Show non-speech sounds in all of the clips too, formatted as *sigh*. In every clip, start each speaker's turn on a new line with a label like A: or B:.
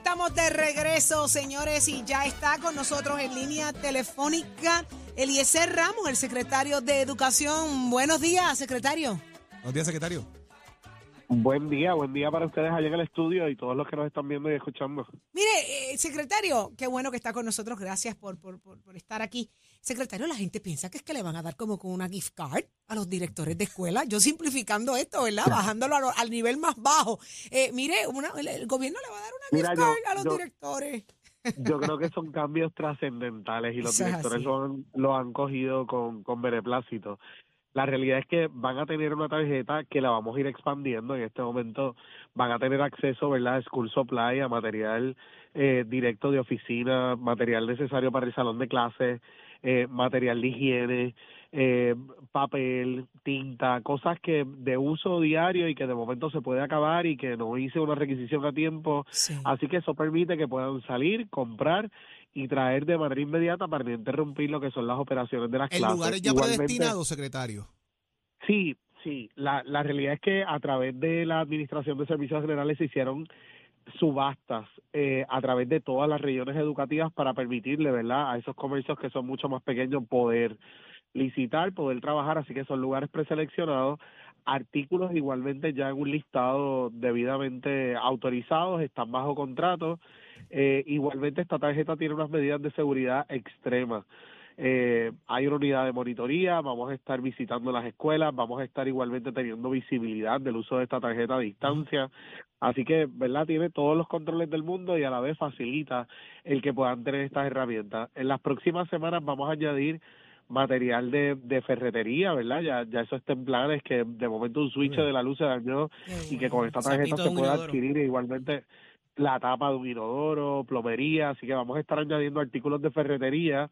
A: estamos de regreso, señores, y ya está con nosotros en línea telefónica Eliezer Ramos, el secretario de Educación. Buenos días, secretario.
B: Buenos días, secretario.
C: Buen día, buen día para ustedes allá en el estudio y todos los que nos están viendo y escuchando.
A: Mire, eh, secretario, qué bueno que está con nosotros. Gracias por, por, por, por estar aquí. Secretario, la gente piensa que es que le van a dar como con una gift card a los directores de escuela. Yo simplificando esto, ¿verdad? Bajándolo a lo- al nivel más bajo. Eh, mire, una- el, el gobierno le va a dar una
C: Mira,
A: gift
C: yo-
A: card a los
C: yo-
A: directores.
C: Yo creo que *laughs* son cambios trascendentales y los
A: Eso
C: directores lo han, lo han cogido con, con beneplácito. La realidad es que van a tener una tarjeta que la vamos a ir expandiendo. En este momento van a tener acceso, ¿verdad?, a School Supply, a material eh, directo de oficina, material necesario para el salón de clases, eh, material de higiene, eh, papel, tinta, cosas que de uso diario y que de momento se puede acabar y que no hice una requisición a tiempo.
A: Sí.
C: Así que eso permite que puedan salir, comprar y traer de manera inmediata para no interrumpir lo que son las operaciones de las
B: ¿El
C: clases.
B: lugar es ya
C: Igualmente-
B: predestinado, secretario?
C: Sí, sí. La, la realidad es que a través de la Administración de Servicios Generales se hicieron subastas eh, a través de todas las regiones educativas para permitirle, ¿verdad?, a esos comercios que son mucho más pequeños poder licitar, poder trabajar, así que son lugares preseleccionados, artículos igualmente ya en un listado debidamente autorizados, están bajo contrato, eh, igualmente esta tarjeta tiene unas medidas de seguridad extremas. Eh, hay una unidad de monitoría, vamos a estar visitando las escuelas, vamos a estar igualmente teniendo visibilidad del uso de esta tarjeta a distancia. Así que, ¿verdad? Tiene todos los controles del mundo y a la vez facilita el que puedan tener estas herramientas. En las próximas semanas vamos a añadir material de, de ferretería, ¿verdad? Ya, ya eso está en planes, que de momento un switch de la luz se dañó y que con esta tarjeta se pueda adquirir igualmente la tapa de un inodoro, plomería, así que vamos a estar añadiendo artículos de ferretería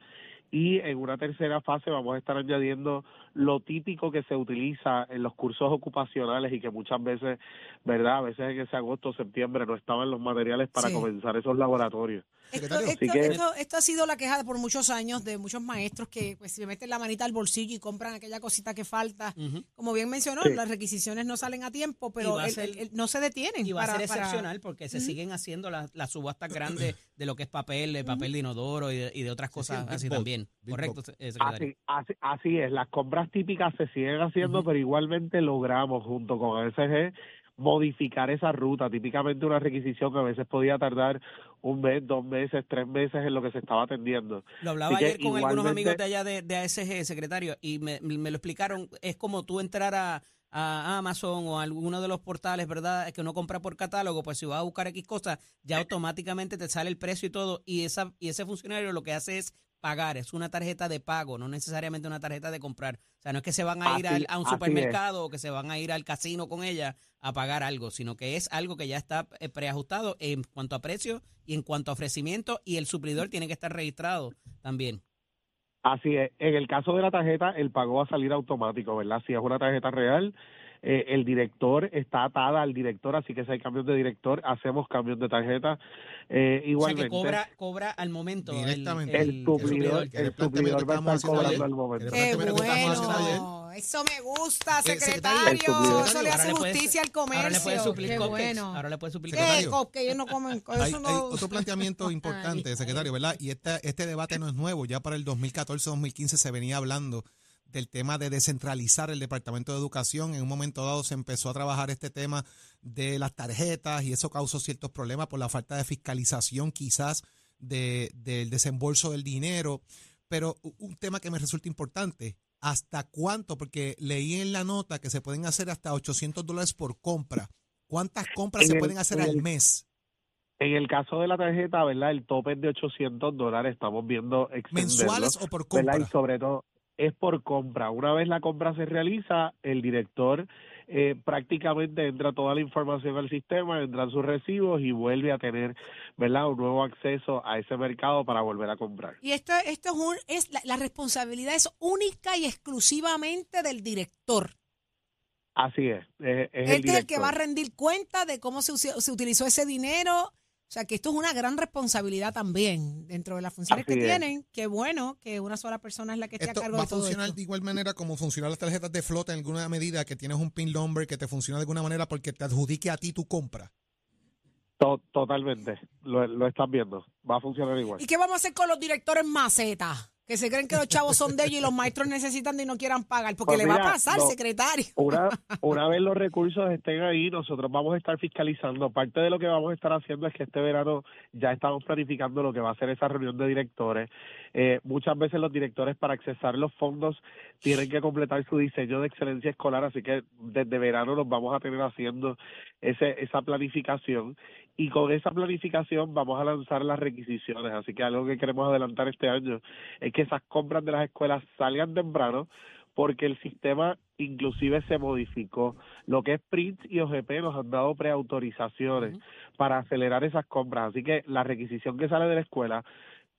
C: y en una tercera fase vamos a estar añadiendo lo típico que se utiliza en los cursos ocupacionales y que muchas veces, ¿verdad? A veces en ese agosto o septiembre no estaban los materiales para
A: Sí.
C: comenzar esos laboratorios.
A: Esto,
B: Secretario.
A: esto-
C: Así que-
A: esto- esto ha sido la queja de por muchos años de muchos maestros que pues se meten la manita al bolsillo y compran aquella cosita que falta. Como bien mencionó,
C: Sí.
A: las requisiciones no salen a tiempo, pero
D: va a
A: el-
D: ser-
A: el- el- no se detienen.
D: Y va
A: para-
D: a ser
A: para-
D: excepcional porque se siguen haciendo las, las subastas grandes de lo que es papel, de papel de inodoro y de, y de otras cosas así también.
B: big
D: Correcto, eh, secretario.
C: Así, así, así es, las compras típicas se siguen haciendo, pero igualmente logramos junto con ASG modificar esa ruta. Típicamente una requisición que a veces podía tardar un mes, dos meses, tres meses en lo que se estaba atendiendo.
D: Lo hablaba
C: Así
D: ayer con algunos amigos de allá de, de ASG, secretario, y me, me lo explicaron. Es como tú entrar a, a Amazon o a alguno de los portales, ¿verdad? Que uno compra por catálogo, pues si vas a buscar X cosas, ya automáticamente te sale el precio y todo. Y, esa, y ese funcionario lo que hace es pagar, es una tarjeta de pago, no necesariamente una tarjeta de comprar. O sea, no es que se van a ir al- a un supermercado o que se van a ir al casino con ella a pagar algo, sino que es algo que ya está eh, preajustado en cuanto a precio y en cuanto a ofrecimiento y el suplidor tiene que estar registrado también.
C: Así es. En el caso de la tarjeta, el pago va a salir automático, ¿verdad? Si es una tarjeta real, eh, el director está atada al director, así que si hay cambios de director, hacemos cambios de tarjeta. Eh,
D: O sea
C: igualmente,
D: que cobra, cobra al momento. el-
B: Directamente.
C: el, suplidor, el
B: el
C: suplidor va a estar cobrando
B: ayer,
C: al momento.
B: que
A: Qué bueno. Eso me gusta,
B: Eh, secretario.
C: El.
A: Eso le hace justicia al comercio.
D: Ahora le puede suplir
A: Qué bueno.
D: Ahora le puede suplir.
A: Que ellos no comen. Eso
B: Hay,
A: no...
B: hay otro planteamiento *laughs* importante, secretario, ¿verdad? Y esta, este debate no es nuevo. Ya para el 2014-2015 se venía hablando del tema de descentralizar el Departamento de Educación. En un momento dado se empezó a trabajar este tema de las tarjetas y eso causó ciertos problemas por la falta de fiscalización quizás de, del desembolso del dinero. Pero un tema que me resulta importante, ¿hasta cuánto? Porque leí en la nota que se pueden hacer hasta 800 dólares por compra. ¿Cuántas compras
C: En
B: se
C: el-
B: pueden hacer al
C: el-
B: mes?
C: En el caso de la tarjeta, ¿verdad? El tope es de 800 dólares. Estamos viendo
B: ¿Mensuales o por
C: ¿verdad?
B: compra?
C: Y sobre todo es por compra. Una vez la compra se realiza, el director eh, prácticamente entra toda la información al sistema, entran sus recibos y vuelve a tener, ¿verdad? Un nuevo acceso a ese mercado para volver a comprar.
A: Y esto, esto es, un, es la, la responsabilidad es única y exclusivamente del director.
C: Así es. Es, es el
A: Este es el que
C: director.
A: va a rendir cuenta de cómo se, se utilizó ese dinero. O sea, que esto es una gran responsabilidad también dentro de las funciones
C: Así
A: que
C: es.
A: tienen. Qué bueno que una sola persona es la que esté
B: Esto
A: a cargo
B: va a
A: de todo
B: funcionar
A: esto.
B: de igual manera como funcionan las tarjetas de flota en alguna medida, que tienes un pin number que te funciona de alguna manera porque te adjudique a ti tu compra.
C: To- totalmente, lo, lo están viendo, va a funcionar igual.
A: ¿Y qué vamos a hacer con los directores macetas? Que se creen que los chavos son de ellos y los maestros necesitan y no quieran pagar. Porque
C: Pues
A: le va a pasar,
C: no.
A: secretario.
C: Una, *laughs* una vez los recursos estén ahí, nosotros vamos a estar fiscalizando. Parte de lo que vamos a estar haciendo es que este verano ya estamos planificando lo que va a ser esa reunión de directores. Eh, muchas veces los directores para accesar los fondos tienen que completar su diseño de excelencia escolar, así que desde verano nos vamos a tener haciendo ese, esa planificación y con esa planificación vamos a lanzar las requisiciones. Así que algo que queremos adelantar este año es que esas compras de las escuelas salgan temprano porque el sistema inclusive se modificó. Lo que es PRINT y OGP nos han dado preautorizaciones para acelerar esas compras. Así que la requisición que sale de la escuela,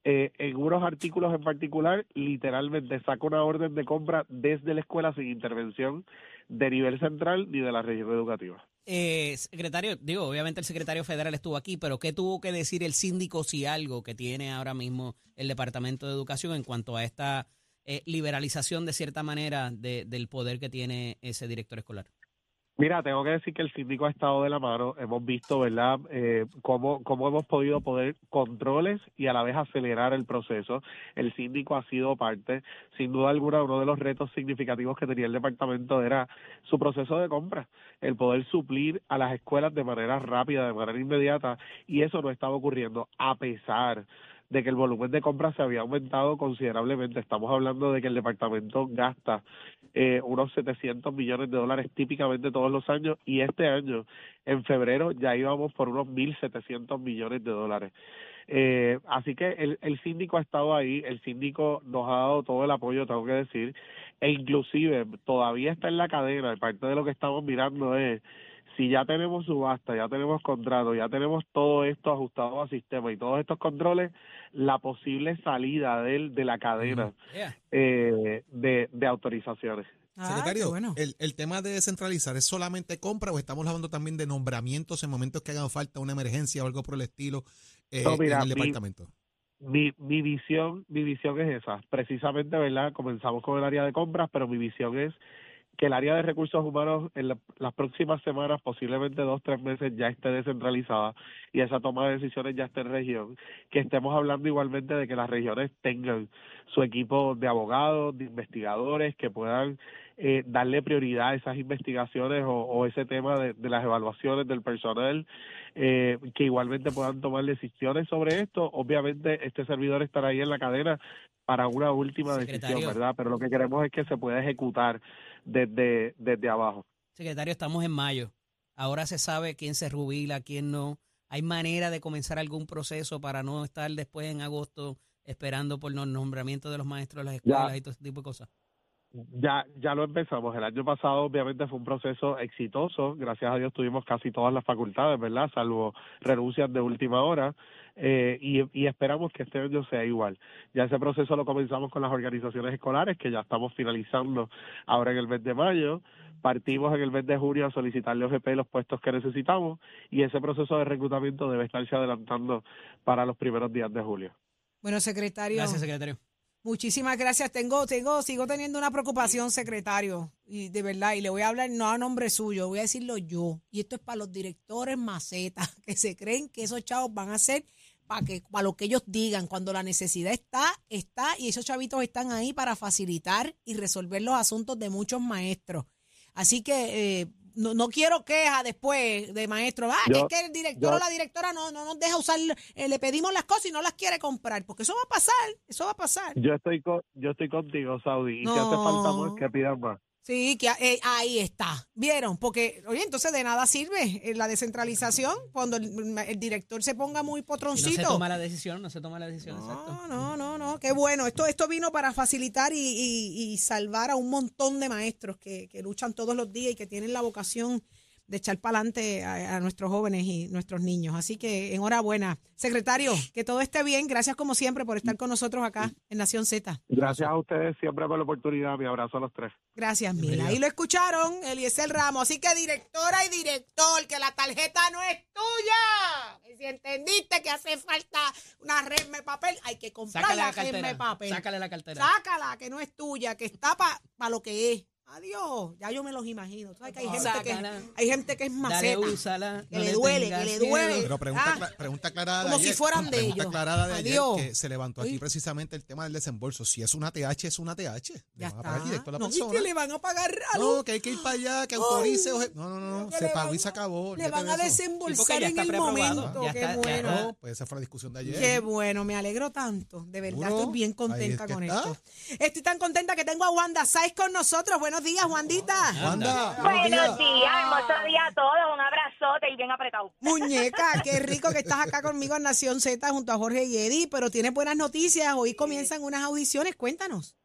C: eh, en unos artículos en particular, literalmente saca una orden de compra desde la escuela sin intervención de nivel central ni de la región educativa.
D: Eh, secretario, digo, obviamente el secretario federal estuvo aquí, pero ¿qué tuvo que decir el síndico si algo que tiene ahora mismo el Departamento de Educación en cuanto a esta eh, liberalización de cierta manera de- del poder que tiene ese director escolar?
C: Mira, tengo que decir que el síndico ha estado de la mano. Hemos visto, ¿verdad?, eh, cómo, cómo hemos podido poner controles y a la vez acelerar el proceso. El síndico ha sido parte. Sin duda alguna, uno de los retos significativos que tenía el departamento era su proceso de compra, el poder suplir a las escuelas de manera rápida, de manera inmediata, y eso no estaba ocurriendo, a pesar de que el volumen de compras se había aumentado considerablemente. Estamos hablando de que el departamento gasta eh, unos 700 millones de dólares típicamente todos los años y este año, en febrero, ya íbamos por unos 1.700 millones de dólares. Eh, así que el, el síndico ha estado ahí, el síndico nos ha dado todo el apoyo, tengo que decir, e inclusive todavía está en la cadena, parte de lo que estamos mirando es si ya tenemos subasta, ya tenemos contrato, ya tenemos todo esto ajustado al sistema y todos estos controles, la posible salida de, él de la cadena
D: Yeah.
C: eh, de, de autorizaciones.
A: Ah,
B: Secretario,
A: bueno.
B: el, el tema de descentralizar, ¿es solamente compra o estamos hablando también de nombramientos en momentos que hagan falta una emergencia o algo por el estilo eh,
C: No, mira,
B: en el
C: mi-
B: departamento?
C: Mi, mi visión, mi visión es esa. Precisamente, ¿verdad? Comenzamos con el área de compras, pero mi visión es que el área de recursos humanos en la- las próximas semanas, posiblemente dos, tres meses, ya esté descentralizada y esa toma de decisiones ya esté en región. Que estemos hablando igualmente de que las regiones tengan su equipo de abogados, de investigadores, que puedan eh, darle prioridad a esas investigaciones o, o ese tema de, de las evaluaciones del personal, eh, que igualmente puedan tomar decisiones sobre esto. Obviamente, este servidor estará ahí en la cadena para una última decisión. ¿verdad? Pero lo que queremos es que se pueda ejecutar desde, desde abajo.
D: Secretario, estamos en mayo. Ahora se sabe quién se jubila, quién no. ¿Hay manera de comenzar algún proceso para no estar después en agosto esperando por los nombramientos de los maestros de las escuelas y todo ese tipo de cosas?
C: Ya, ya lo empezamos. El año pasado, obviamente, fue un proceso exitoso. Gracias a Dios tuvimos casi todas las facultades, ¿verdad? Salvo renuncias de última hora. Eh, y, y esperamos que este año sea igual. Ya ese proceso lo comenzamos con las organizaciones escolares, que ya estamos finalizando ahora en el mes de mayo. Partimos en el mes de junio a solicitarle a OGP los puestos que necesitamos y ese proceso de reclutamiento debe estarse adelantando para los primeros días de julio.
A: Bueno, secretario.
D: Gracias, secretario.
A: Muchísimas gracias. Tengo, tengo, sigo teniendo una preocupación, secretario, y de verdad, y le voy a hablar no a nombre suyo, voy a decirlo yo. Y esto es para los directores macetas, *laughs* que se creen que esos chavos van a ser para que, para lo que ellos digan. Cuando la necesidad está, está, y esos chavitos están ahí para facilitar y resolver los asuntos de muchos maestros. Así que eh, no, no quiero quejas después de maestro. Ah,
C: Yo-
A: es que el director
C: yo-
A: o la directora no, no nos deja usar, eh, le pedimos las cosas y no las quiere comprar, porque eso va a pasar, eso va a pasar.
C: Yo estoy con, yo estoy contigo, Saudi, y
A: No.
C: que hace falta más que pidan más.
A: Sí, que eh, ahí está. ¿Vieron? Porque, oye, entonces de nada sirve eh, la descentralización cuando el, el director se ponga muy
D: Si no
A: potroncito.
D: se toma la decisión, no se toma la decisión, exacto.
A: no, no, no, no, qué bueno. Esto, esto vino para facilitar y, y- y salvar a un montón de maestros que, que luchan todos los días y que tienen la vocación de echar para adelante a, a nuestros jóvenes y nuestros niños. Así que enhorabuena. Secretario, que todo esté bien. Gracias como siempre por estar con nosotros acá en Nación Z.
C: Gracias a ustedes siempre por la oportunidad. Mi abrazo a los tres.
A: Gracias, Mila. Ahí lo escucharon, Eliezer Ramos. Así que directora y director, que la tarjeta no es tuya. Y si entendiste que hace falta una resma de papel, hay que comprar
D: Sácale
A: la
D: la
A: resma de papel.
D: Sácale la cartera.
A: Sácala, que no es tuya, que está para lo que es. Adiós. Ya yo me los imagino. Tú sabes que hay gente
D: Sácala.
A: que, hay gente que es
D: Dale,
A: maceta.
D: úsala.
A: que
D: no
A: le duele, que le duele.
B: Pero pregunta,
A: Ah,
B: cla- pregunta aclarada
A: como si
B: ayer,
A: fueran de
B: pregunta
A: ellos.
B: aclarada de
A: Adiós.
B: ayer que se levantó aquí precisamente el tema del desembolso. Si es una TH, es una TH. Le
A: Ya
B: van a pagar
A: está.
B: directo a la
A: no, y
B: persona.
A: que le van a pagar a los-
B: No, que hay que ir para allá, que autorice. No, no, no,
A: que
B: se
A: le
B: pagó
A: van-
B: y se acabó.
A: Le
B: olvídate
A: van
B: de
A: a
B: eso.
A: desembolsar
D: ya
A: en
D: está
A: el momento.
D: Ya
A: Qué
D: está- ya
A: bueno.
B: No, pues esa fue la discusión de ayer.
A: Qué bueno, me alegro tanto. De verdad,
B: ¿Seguro?
A: estoy bien
B: Ahí
A: contenta
B: que
A: con
B: está.
A: esto. Estoy tan contenta que tengo a Wanda Sáez con nosotros. Buenos días, Wandita.
B: Wanda, buenos
E: Buenos
B: días.
E: días, hermoso día a todos, un abrazote y bien apretado.
A: Muñeca, *laughs* qué rico que estás acá conmigo en Nación Z junto a Jorge y Eddie, pero tienes buenas noticias. Hoy comienzan unas audiciones. Cuéntanos.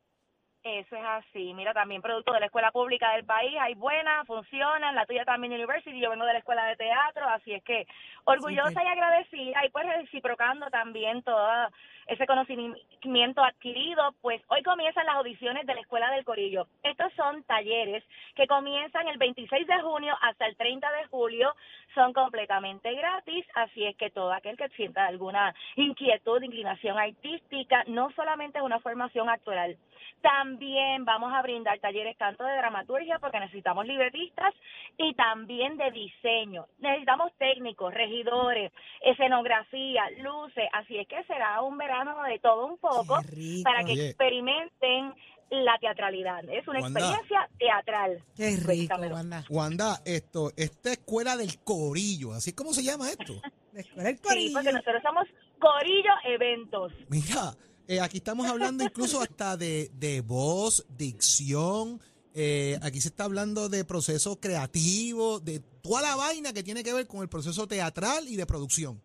E: Eso es así. Mira, también producto de la escuela pública del país, hay buenas, funcionan, la tuya también University, yo vengo de la escuela de teatro, así es que orgullosa y agradecida y pues reciprocando también todo ese conocimiento adquirido, pues hoy comienzan las audiciones de la Escuela del Corillo. Estos son talleres que comienzan el 26 de junio hasta el 30 de julio, son completamente gratis, así es que todo aquel que sienta alguna inquietud, inclinación artística, no solamente es una formación actoral, también vamos a brindar talleres tanto de dramaturgia, porque necesitamos libretistas, y también de diseño. Necesitamos técnicos, regidores, escenografía, luces, así es que será un verano de todo un poco para que
B: Oye.
E: experimenten la teatralidad. Es una
B: Wanda.
E: experiencia teatral.
A: Qué rico. Wanda.
B: Wanda, esto, esta escuela del corillo, ¿así es como se llama esto? *laughs*
A: La escuela del
E: Sí,
A: Corillo.
E: porque nosotros somos Corillo Eventos.
B: Mira, eh, aquí estamos hablando incluso hasta de, de voz, dicción. eh, aquí se está hablando de proceso creativo, de toda la vaina que tiene que ver con el proceso teatral y de producción.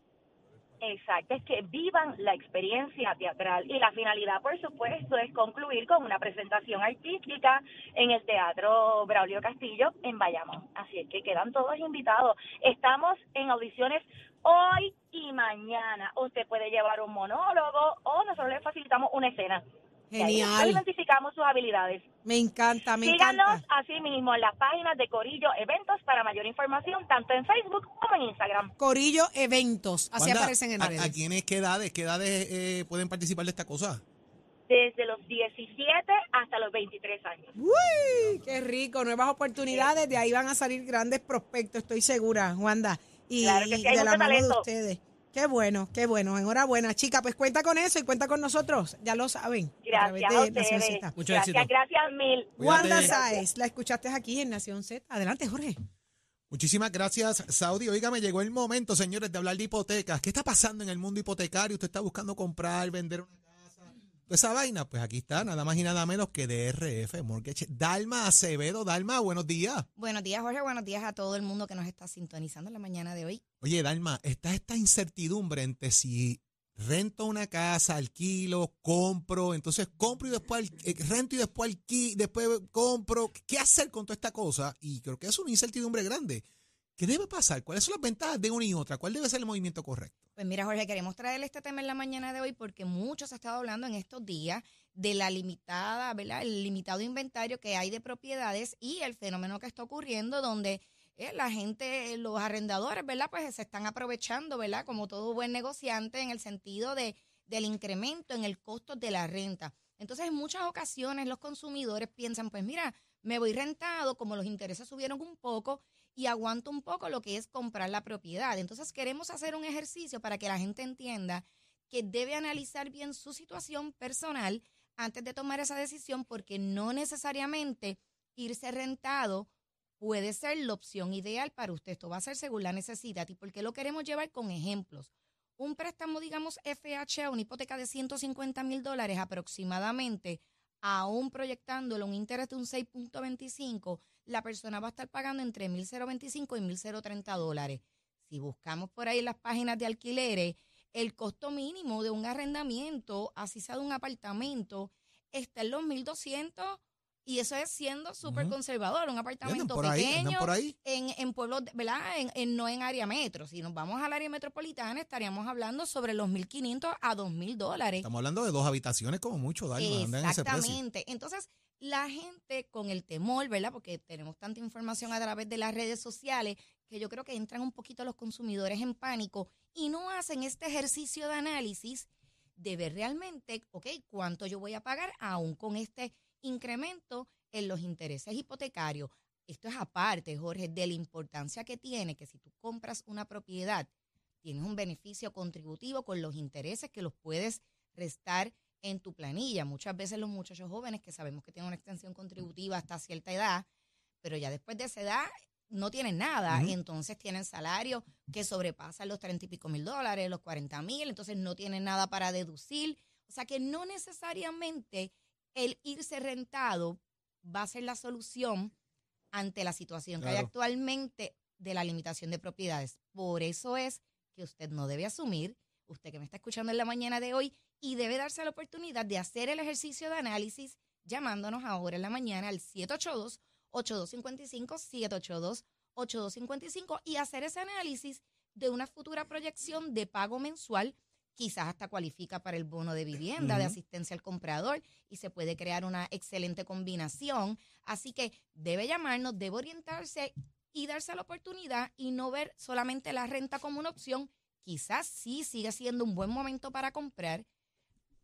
E: Exacto, es que vivan la experiencia teatral y la finalidad, por supuesto, es concluir con una presentación artística en el Teatro Braulio Castillo en Bayamón. Así es que quedan todos invitados. Estamos en audiciones hoy y mañana. Usted puede llevar un monólogo nosotros le facilitamos una escena. Y ahí
A: Genial.
E: identificamos sus habilidades.
A: Me encanta, me
E: Síganos
A: encanta.
E: así mismo en las páginas de Corillo Eventos para mayor información, tanto en Facebook como en Instagram.
A: Corillo Eventos. Así
B: Wanda,
A: aparecen en
B: ¿a,
A: redes.
B: ¿A quiénes qué edades, qué edades eh, pueden participar de esta cosa?
E: Desde los 17 hasta los 23 años.
A: Uy, qué rico, nuevas oportunidades, de ahí van a salir grandes prospectos, estoy segura, Wanda. Y
E: Claro que sí, hay
A: de la
E: mucho
A: mano de
E: talento.
A: ustedes. Qué bueno, qué bueno. Enhorabuena, chica. Pues cuenta con eso y cuenta con nosotros. Ya lo saben.
E: Gracias a ustedes.
A: Z.
D: Mucho
E: gracias,
D: éxito.
E: gracias mil.
A: Wanda. Sáez, la escuchaste aquí en Nación Z. Adelante, Jorge.
B: Muchísimas gracias, Saudi. Oiga, me llegó el momento, señores, de hablar de hipotecas. ¿Qué está pasando en el mundo hipotecario? ¿Usted está buscando comprar, vender una esa vaina, pues aquí está, nada más y nada menos que DRF Mortgage. Dalma Acevedo. Dalma, buenos días.
F: Buenos días, Jorge. Buenos días a todo el mundo que nos está sintonizando en la mañana de hoy.
B: Oye, Dalma, está esta incertidumbre entre si rento una casa, alquilo, compro, entonces compro y después eh, rento y después alquilo, después compro. ¿Qué hacer con toda esta cosa? Y creo que es una incertidumbre grande. ¿Qué debe pasar? ¿Cuáles son las ventajas de una y otra? ¿Cuál debe ser el movimiento correcto?
F: Pues mira, Jorge, queremos traerle este tema en la mañana de hoy porque mucho se ha estado hablando en estos días de la limitada, ¿verdad? El limitado inventario que hay de propiedades y el fenómeno que está ocurriendo donde eh, la gente, los arrendadores, ¿verdad? Pues se están aprovechando, ¿verdad? Como todo buen negociante en el sentido de, del incremento en el costo de la renta. Entonces, en muchas ocasiones los consumidores piensan, pues mira, me voy rentado, como los intereses subieron un poco y aguanto un poco lo que es comprar la propiedad. Entonces, queremos hacer un ejercicio para que la gente entienda que debe analizar bien su situación personal antes de tomar esa decisión porque no necesariamente irse rentado puede ser la opción ideal para usted. Esto va a ser según la necesidad y porque lo queremos llevar con ejemplos. Un préstamo, digamos, FHA, una hipoteca de 150 mil dólares aproximadamente, aún proyectándolo un interés de un 6.25, la persona va a estar pagando entre 1.025 y 1.030 dólares. Si buscamos por ahí las páginas de alquileres, el costo mínimo de un arrendamiento, así sea de un apartamento, está en los 1.200 y eso es siendo súper conservador, un
B: ¿Andan
F: apartamento
B: por
F: pequeño
B: por ahí?
F: en, en pueblos, ¿verdad? En, en- no en área metro. Si nos vamos al área metropolitana, estaríamos hablando sobre los 1.500 a 2.000 dólares.
B: Estamos hablando de dos habitaciones como mucho, andan en ese.
F: Exactamente. Entonces, la gente con el temor, ¿verdad? Porque tenemos tanta información a través de las redes sociales que yo creo que entran un poquito los consumidores en pánico y no hacen este ejercicio de análisis de ver realmente, ok, cuánto yo voy a pagar aún con este incremento en los intereses hipotecarios. Esto es aparte, Jorge, de la importancia que tiene que si tú compras una propiedad, tienes un beneficio contributivo con los intereses que los puedes restar en tu planilla. Muchas veces los muchachos jóvenes que sabemos que tienen una extensión contributiva hasta cierta edad, pero ya después de esa edad no tienen nada, entonces tienen salario que sobrepasan los treinta y pico mil dólares, los cuarenta mil, entonces no tienen nada para deducir. O sea que no necesariamente el irse rentado va a ser la solución ante la situación que hay actualmente de la limitación de propiedades. Por eso es que usted no debe asumir, usted que me está escuchando en la mañana de hoy, y debe darse la oportunidad de hacer el ejercicio de análisis llamándonos ahora en la mañana al 782 8255 782 8255 y hacer ese análisis de una futura proyección de pago mensual quizás hasta cualifica para el bono de vivienda, de asistencia al comprador y se puede crear una excelente combinación. Así que debe llamarnos, debe orientarse y darse la oportunidad y no ver solamente la renta como una opción. Quizás sí sigue siendo un buen momento para comprar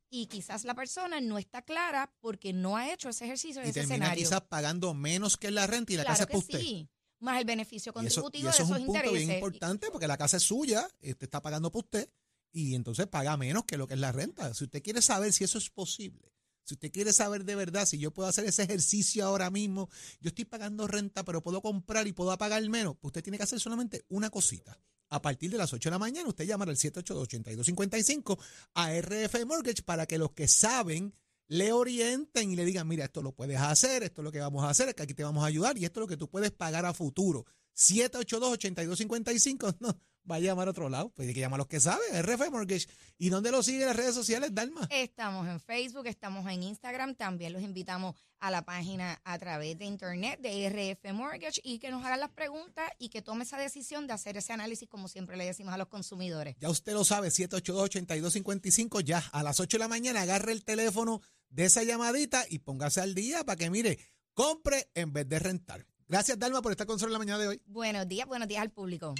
F: y quizás la persona no está clara porque no ha hecho ese ejercicio de
B: y
F: ese
B: termina
F: escenario.
B: quizás pagando menos que la renta y la
F: claro
B: casa es para usted.
F: sí, más el beneficio
B: Y eso,
F: contributivo
B: y eso
F: de
B: es un punto
F: intereses.
B: bien importante porque la casa es suya, usted está pagando por usted y entonces paga menos que lo que es la renta. Si usted quiere saber si eso es posible, si usted quiere saber de verdad si yo puedo hacer ese ejercicio ahora mismo, yo estoy pagando renta pero puedo comprar y puedo pagar menos, pues usted tiene que hacer solamente una cosita. A partir de las 8 de la mañana, usted llama al 782-8255 a RF Mortgage para que los que saben le orienten y le digan, mira, esto lo puedes hacer, esto es lo que vamos a hacer, que aquí te vamos a ayudar y esto es lo que tú puedes pagar a futuro. 782-8255, *laughs* no, va a llamar a otro lado, pues hay que llamar a los que saben, RF Mortgage. ¿Y dónde lo siguen las redes sociales, Dalma?
F: Estamos en Facebook, estamos en Instagram, también los invitamos a la página a través de internet de RF Mortgage y que nos hagan las preguntas y que tome esa decisión de hacer ese análisis como siempre le decimos a los consumidores.
B: Ya usted lo sabe, 782-8255, ya a las 8 de la mañana agarre el teléfono de esa llamadita y póngase al día para que, mire, compre en vez de rentar. Gracias, Dalma, por estar con nosotros en la mañana de hoy.
F: Buenos días, buenos días al público.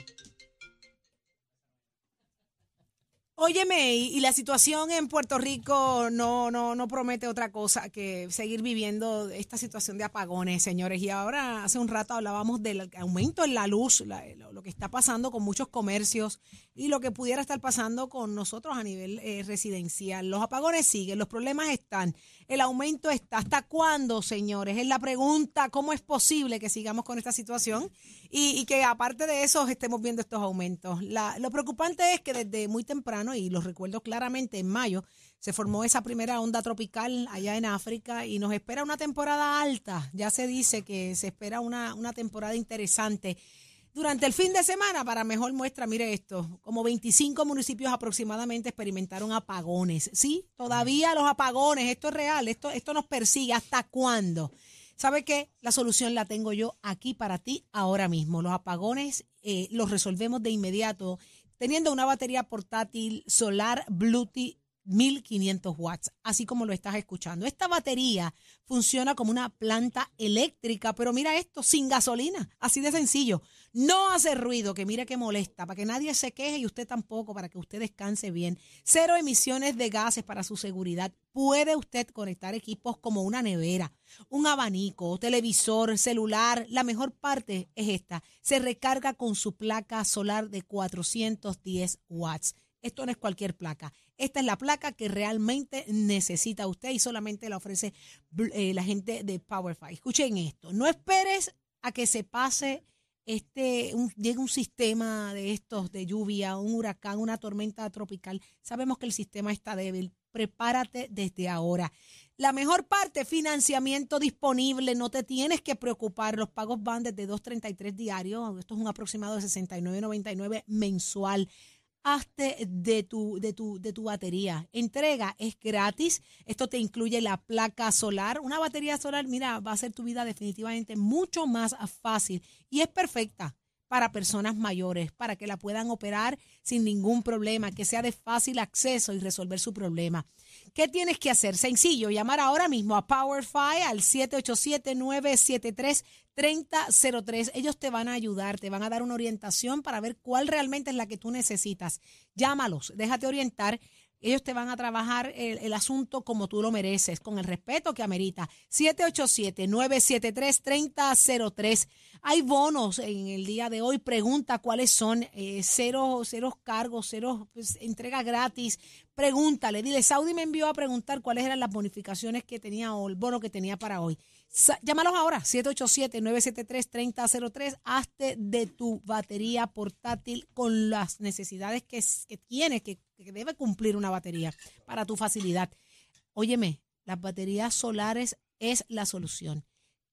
A: Óyeme, y, la situación en Puerto Rico no, no, no promete otra cosa que seguir viviendo esta situación de apagones, señores. Y ahora, hace un rato hablábamos del aumento en la luz, la- lo, lo que está pasando con muchos comercios y lo que pudiera estar pasando con nosotros a nivel eh, residencial. Los apagones siguen, los problemas están, el aumento está. ¿Hasta cuándo, señores? Es la pregunta, ¿cómo es posible que sigamos con esta situación y, y que aparte de eso estemos viendo estos aumentos? La- lo preocupante es que desde muy temprano, y lo recuerdo claramente, en mayo se formó esa primera onda tropical allá en África y nos espera una temporada alta. Ya se dice que se espera una, una temporada interesante. Durante el fin de semana, para mejor muestra, mire esto, como 25 municipios aproximadamente experimentaron apagones. Sí, todavía los apagones, esto es real, esto, esto nos persigue. ¿Hasta cuándo? ¿Sabe qué? La solución la tengo yo aquí para ti ahora mismo. Los apagones eh, los resolvemos de inmediato teniendo una batería portátil solar Bluetooth 1500 watts, así como lo estás escuchando. Esta batería funciona como una planta eléctrica, pero mira esto, sin gasolina, así de sencillo. No hace ruido, que mira que molesta, para que nadie se queje y usted tampoco, para que usted descanse bien. Cero emisiones de gases para su seguridad. Puede usted conectar equipos como una nevera, un abanico, televisor, celular. La mejor parte es esta. Se recarga con su placa solar de 410 watts. Esto no es cualquier placa. Esta es la placa que realmente necesita usted y solamente la ofrece eh, la gente de PowerFi. Escuchen esto. No esperes a que se pase este un, llegue un sistema de estos de lluvia, un huracán, una tormenta tropical. Sabemos que el sistema está débil. Prepárate desde ahora. La mejor parte, financiamiento disponible, no te tienes que preocupar. Los pagos van desde 2.33 diarios, esto es un aproximado de 69.99 mensual hazte de tu, de, tu, de tu batería. Entrega es gratis. Esto te incluye la placa solar. Una batería solar, mira, va a hacer tu vida definitivamente mucho más fácil y es perfecta para personas mayores, para que la puedan operar sin ningún problema, que sea de fácil acceso y resolver su problema. ¿Qué tienes que hacer? Sencillo, llamar ahora mismo a PowerFi al 787-973-3003. Ellos te van a ayudar, te van a dar una orientación para ver cuál realmente es la que tú necesitas. Llámalos, déjate orientar. Ellos te van a trabajar el, el asunto como tú lo mereces, con el respeto que amerita. 787-973-3003. Hay bonos en el día de hoy. Pregunta cuáles son. Eh, cero, cero cargos, cero pues, entrega gratis. Pregúntale. Dile, Saudi me envió a preguntar cuáles eran las bonificaciones que tenía o el bono que tenía para hoy. Llámalos ahora, 787-973-3003. Hazte de tu batería portátil con las necesidades que, que tiene, que, que debe cumplir una batería para tu facilidad. Óyeme, las baterías solares es la solución.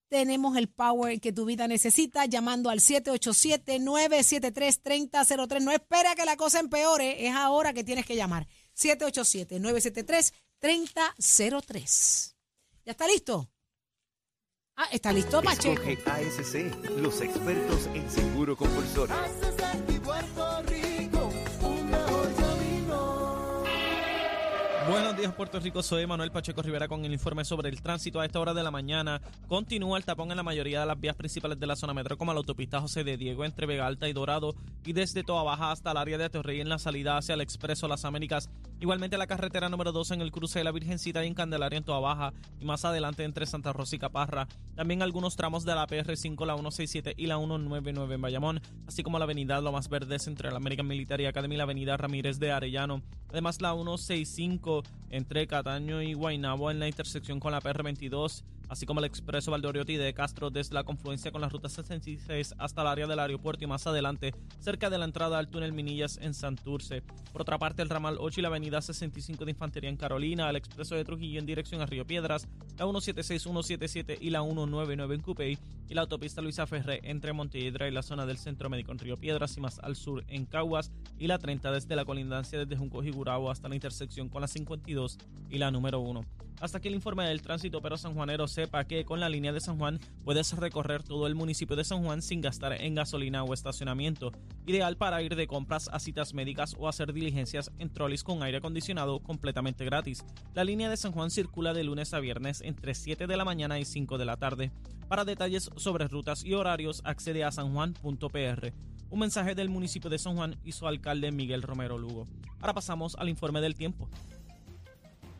A: Tenemos el power que tu vida necesita llamando al 787-973-3003. No espera que la cosa empeore, es ahora que tienes que llamar. 787-973-3003. ¿Ya está listo? Ah, está listo, Pacheco.
G: Escoge ASC, los expertos en seguro compulsorio.
H: Buenos días, Puerto Rico. Soy Manuel Pacheco Rivera con el informe sobre el tránsito. A esta hora de la mañana continúa el tapón en la mayoría de las vías principales de la zona metro, como la autopista José de Diego entre Vega Alta y Dorado, y desde Toa Baja hasta el área de Torrey en la salida hacia el Expreso Las Américas. Igualmente la carretera número 2 en el cruce de la Virgencita y en Candelaria en Toa Baja, y más adelante entre Santa Rosa y Caparra. También algunos tramos de la PR5, la 167 y la 199 en Bayamón, así como la avenida Lomas Verdes entre la American Military Academy y la avenida Ramírez de Arellano. Además, la 165 entre Cataño y Guaynabo en la intersección con la PR22, así como el expreso Valdoriotti de Castro desde la confluencia con la ruta 66 hasta el área del aeropuerto y más adelante cerca de la entrada al túnel Minillas en Santurce. Por otra parte, el ramal 8 y la avenida 65 de Infantería en Carolina, el expreso de Trujillo en dirección a Río Piedras, la 176, 177 y la 199 en Cupey y la autopista Luisa Ferré entre Montelledra y la zona del Centro Médico en Río Piedras y más al sur en Caguas y la 30 desde la colindancia desde Junco y Gurabo hasta la intersección con la 52 y la número 1. Hasta aquí el informe del tránsito, pero San Juanero sepa que con la línea de San Juan puedes recorrer todo el municipio de San Juan sin gastar en gasolina o estacionamiento. Ideal para ir de compras a citas médicas o hacer diligencias en trolis con aire acondicionado completamente gratis. La línea de San Juan circula de lunes a viernes entre 7 de la mañana y 5 de la tarde. Para detalles sobre rutas y horarios, accede a sanjuan.pr. Un mensaje del municipio de San Juan y su alcalde Miguel Romero Lugo. Ahora pasamos al informe del tiempo.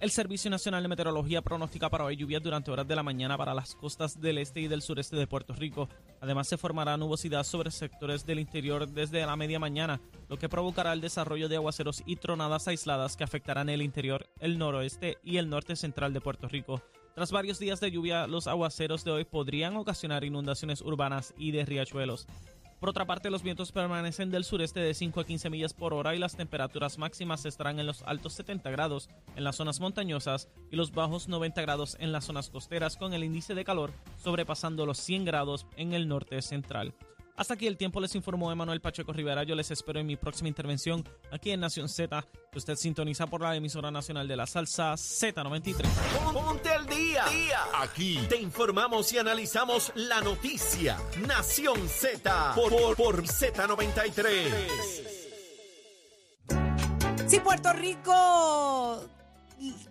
H: El Servicio Nacional de Meteorología pronostica para hoy lluvias durante horas de la mañana para las costas del este y del sureste de Puerto Rico. Además, se formará nubosidad sobre sectores del interior desde la media mañana, lo que provocará el desarrollo de aguaceros y tronadas aisladas que afectarán el interior, el noroeste y el norte central de Puerto Rico. Tras varios días de lluvia, los aguaceros de hoy podrían ocasionar inundaciones urbanas y de riachuelos. Por otra parte, los vientos permanecen del sureste de 5 a 15 millas por hora y las temperaturas máximas estarán en los altos 70 grados en las zonas montañosas y los bajos 90 grados en las zonas costeras con el índice de calor sobrepasando los 100 grados en el norte central. Hasta aquí el tiempo les informó Emanuel Pacheco Rivera. Yo les espero en mi próxima intervención aquí en Nación Z, que usted sintoniza por la emisora nacional de la salsa Z93.
G: Ponte al día. Aquí te informamos y analizamos la noticia. Nación Z por, por, por Z93.
A: Si Puerto Rico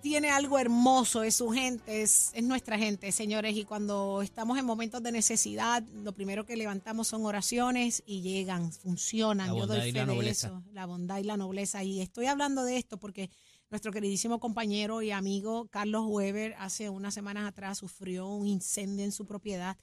A: tiene algo hermoso, es su gente, es, es nuestra gente, señores. Y cuando estamos en momentos de necesidad, lo primero que levantamos son oraciones y llegan, funcionan.
D: La
A: Yo doy
D: y
A: fe de
D: nobleza.
A: eso, la bondad y la nobleza. Y estoy hablando de esto porque nuestro queridísimo compañero y amigo Carlos Weber hace unas semanas atrás sufrió un incendio en su propiedad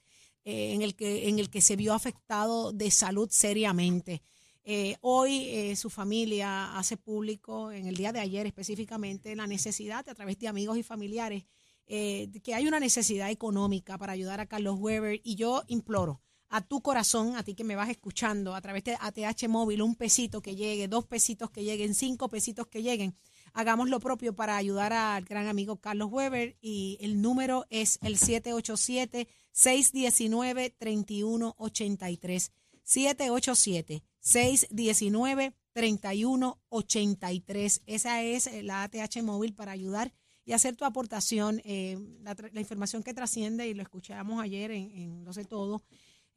A: eh, en, el que, en el que se vio afectado de salud seriamente. Eh, hoy eh, su familia hace público, en el día de ayer específicamente, la necesidad a través de amigos y familiares, eh, que hay una necesidad económica para ayudar a Carlos Weber y yo imploro a tu corazón, a ti que me vas escuchando a través de ATH Móvil, un pesito que llegue, dos pesitos que lleguen, cinco pesitos que lleguen, hagamos lo propio para ayudar al gran amigo Carlos Weber y el número es el 787-619-3183. 787-619-3183. Esa es eh, la ATH móvil para ayudar y hacer tu aportación. eh, la, información que trasciende, y lo escuchábamos ayer en, en Lo sé todo,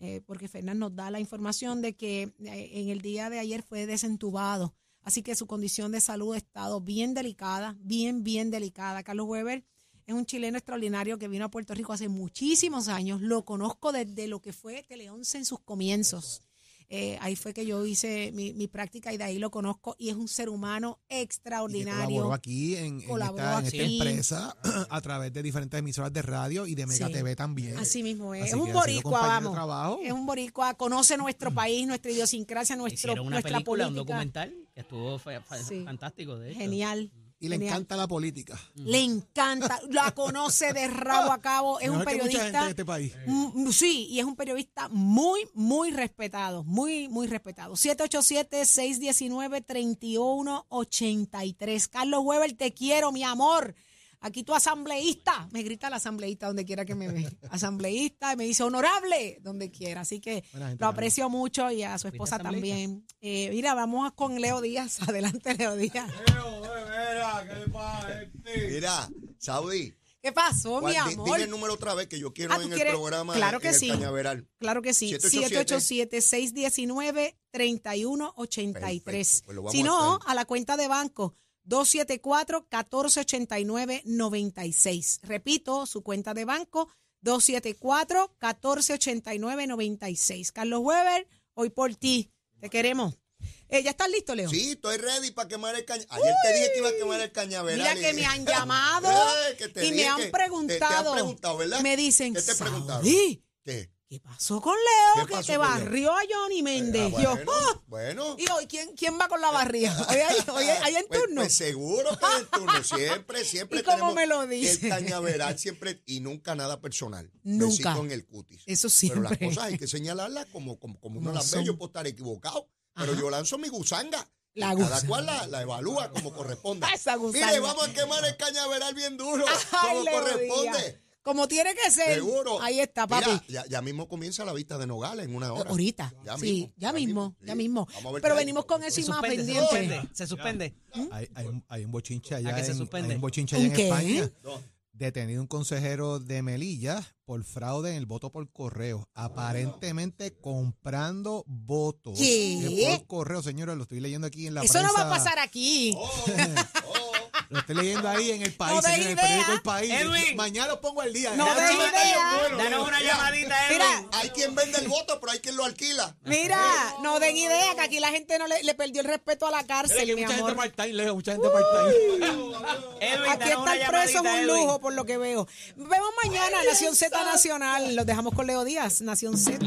A: eh, porque Fernán nos da la información de que eh, en el día de ayer fue desentubado. Así que su condición de salud ha estado bien delicada, bien, bien delicada. Carlos Weber es un chileno extraordinario que vino a Puerto Rico hace muchísimos años. Lo conozco desde lo que fue Teleonce en sus comienzos. Eh, ahí fue que yo hice mi, mi práctica y de ahí lo conozco y es un ser humano
B: Y
A: extraordinario.
B: colaboró aquí en, esta, en esta
A: aquí.
B: empresa *clears throat* a través de diferentes emisoras de radio y de Mega
A: Sí.
B: TV también.
A: Así mismo es.
B: Así
A: es un boricua, vamos.
B: trabajo.
A: Es un boricua, conoce nuestro país, nuestra idiosincrasia, nuestro,
D: Hicieron una
A: nuestra
D: película, un
A: política.
D: documental que estuvo fa- fa-
A: Sí.
D: fantástico, de hecho.
A: Genial.
B: Y le
A: genial.
B: encanta la política.
A: Le encanta, la conoce de rabo a cabo, es un
B: Mejor que mucha gente
A: periodista.
B: en este país.
A: Mm, Sí, y es un periodista muy, muy respetado, muy, muy respetado. 787-619-3183. Carlos Weber, te quiero, mi amor. Aquí tu asambleísta, me grita la asambleísta donde quiera que me ve. Asambleísta, y me dice honorable donde quiera. Así que
B: Buena gente,
A: lo aprecio mucho y a su
D: ¿Fuiste
A: esposa
D: asambleísta?
A: también. Eh, mira, vamos con Leo Díaz. *laughs* Adelante, Leo Díaz.
I: Mira, Saudi,
A: ¿Qué pasó, mi
I: ¿cuál- di-
A: amor?
I: dime el número otra vez que yo quiero
A: Ah, ¿tú
I: en el
A: quieres?
I: programa
A: Claro
I: en
A: que
I: el
A: sí.
I: Cañaveral.
A: Claro que sí. 787-619-3183.
I: Perfecto, pues
A: si
I: a
A: no,
I: estar.
A: a la cuenta de banco 274-1489-96. Repito, su cuenta de banco 274-1489-96. Carlos Weber, hoy por ti. Te queremos. Eh, ¿Ya estás listo, Leo?
I: Sí, estoy ready para quemar el cañaveral. Ayer te dije que iba a quemar el cañaveral.
A: Mira que me *laughs* han llamado
I: Eh,
A: y me han
I: te-
A: preguntado.
I: Te, han preguntado, ¿verdad?
A: Me dicen,
I: ¿Qué te preguntaron?
A: "Saudi,
I: ¿Qué?
A: ¿qué pasó con Leo?
I: ¿Qué
A: Que
I: Leo?
A: barrió a Johnny Méndez.
I: Ah,
A: Yo,
I: bueno, bueno.
A: Y hoy, ¿quién, quién va con la barriga? *laughs* Hoy hay, hoy hay- hay en
I: Pues-
A: turno.
I: Pues, seguro que hay en turno. Siempre, siempre *laughs*
A: ¿Y cómo me lo dice?
I: El cañaveral siempre y nunca nada personal.
A: Nunca.
I: Besito en el cutis.
A: Eso
I: Pero las
A: siempre.
I: cosas hay que señalarlas como, como, como uno las ve. Yo puedo estar equivocado. Pero yo lanzo mi gusanga.
A: La
I: Cada
A: gusanga.
I: cual la, la evalúa como corresponde. *laughs*
A: Esa gusanga.
I: Mire, vamos a quemar el cañaveral bien duro.
A: Ay,
I: como corresponde.
A: Díaz. Como tiene que ser.
I: Seguro.
A: Ahí está, papi.
I: Mira, ya, ya mismo comienza la vista de Nogales en una hora.
A: Ahorita.
I: Ya
A: sí,
I: mismo,
A: ya mismo,
I: sí.
A: ya mismo.
I: Vamos a ver
A: Pero venimos con eso y más
D: suspende, se
A: pendiente.
D: suspende, se suspende.
B: Hay, hay un, hay un bochinche allá,
D: ¿A que se
B: en,
D: suspende?
B: hay un bochinche
A: ¿Un
B: allá en
A: qué?
B: España.
I: ¿Dónde?
B: Detenido un consejero de Melilla por fraude en el voto por correo. Aparentemente comprando votos
A: ¿Qué?
B: por correo, señores. Lo estoy leyendo aquí en la
A: Eso
B: prensa.
A: no va a pasar aquí. *laughs*
B: Lo estoy leyendo ahí en el país,
A: No
B: en el periódico El País.
D: Edwin.
B: Mañana lo pongo al día.
A: No.
D: Danos una llamadita, Edwin.
A: Mira,
I: Hay quien vende el voto, pero hay quien lo alquila.
A: mira, no den idea que aquí la gente no le, le perdió el respeto a la
B: Mira
A: cárcel,
B: que
A: mi
B: mucha
A: amor.
B: gente Leo, mucha gente part-time. *laughs*
A: Aquí estar preso es un lujo, por lo que veo. Vemos mañana Nación Z Nacional. Los dejamos con Leo Díaz, Nación Z.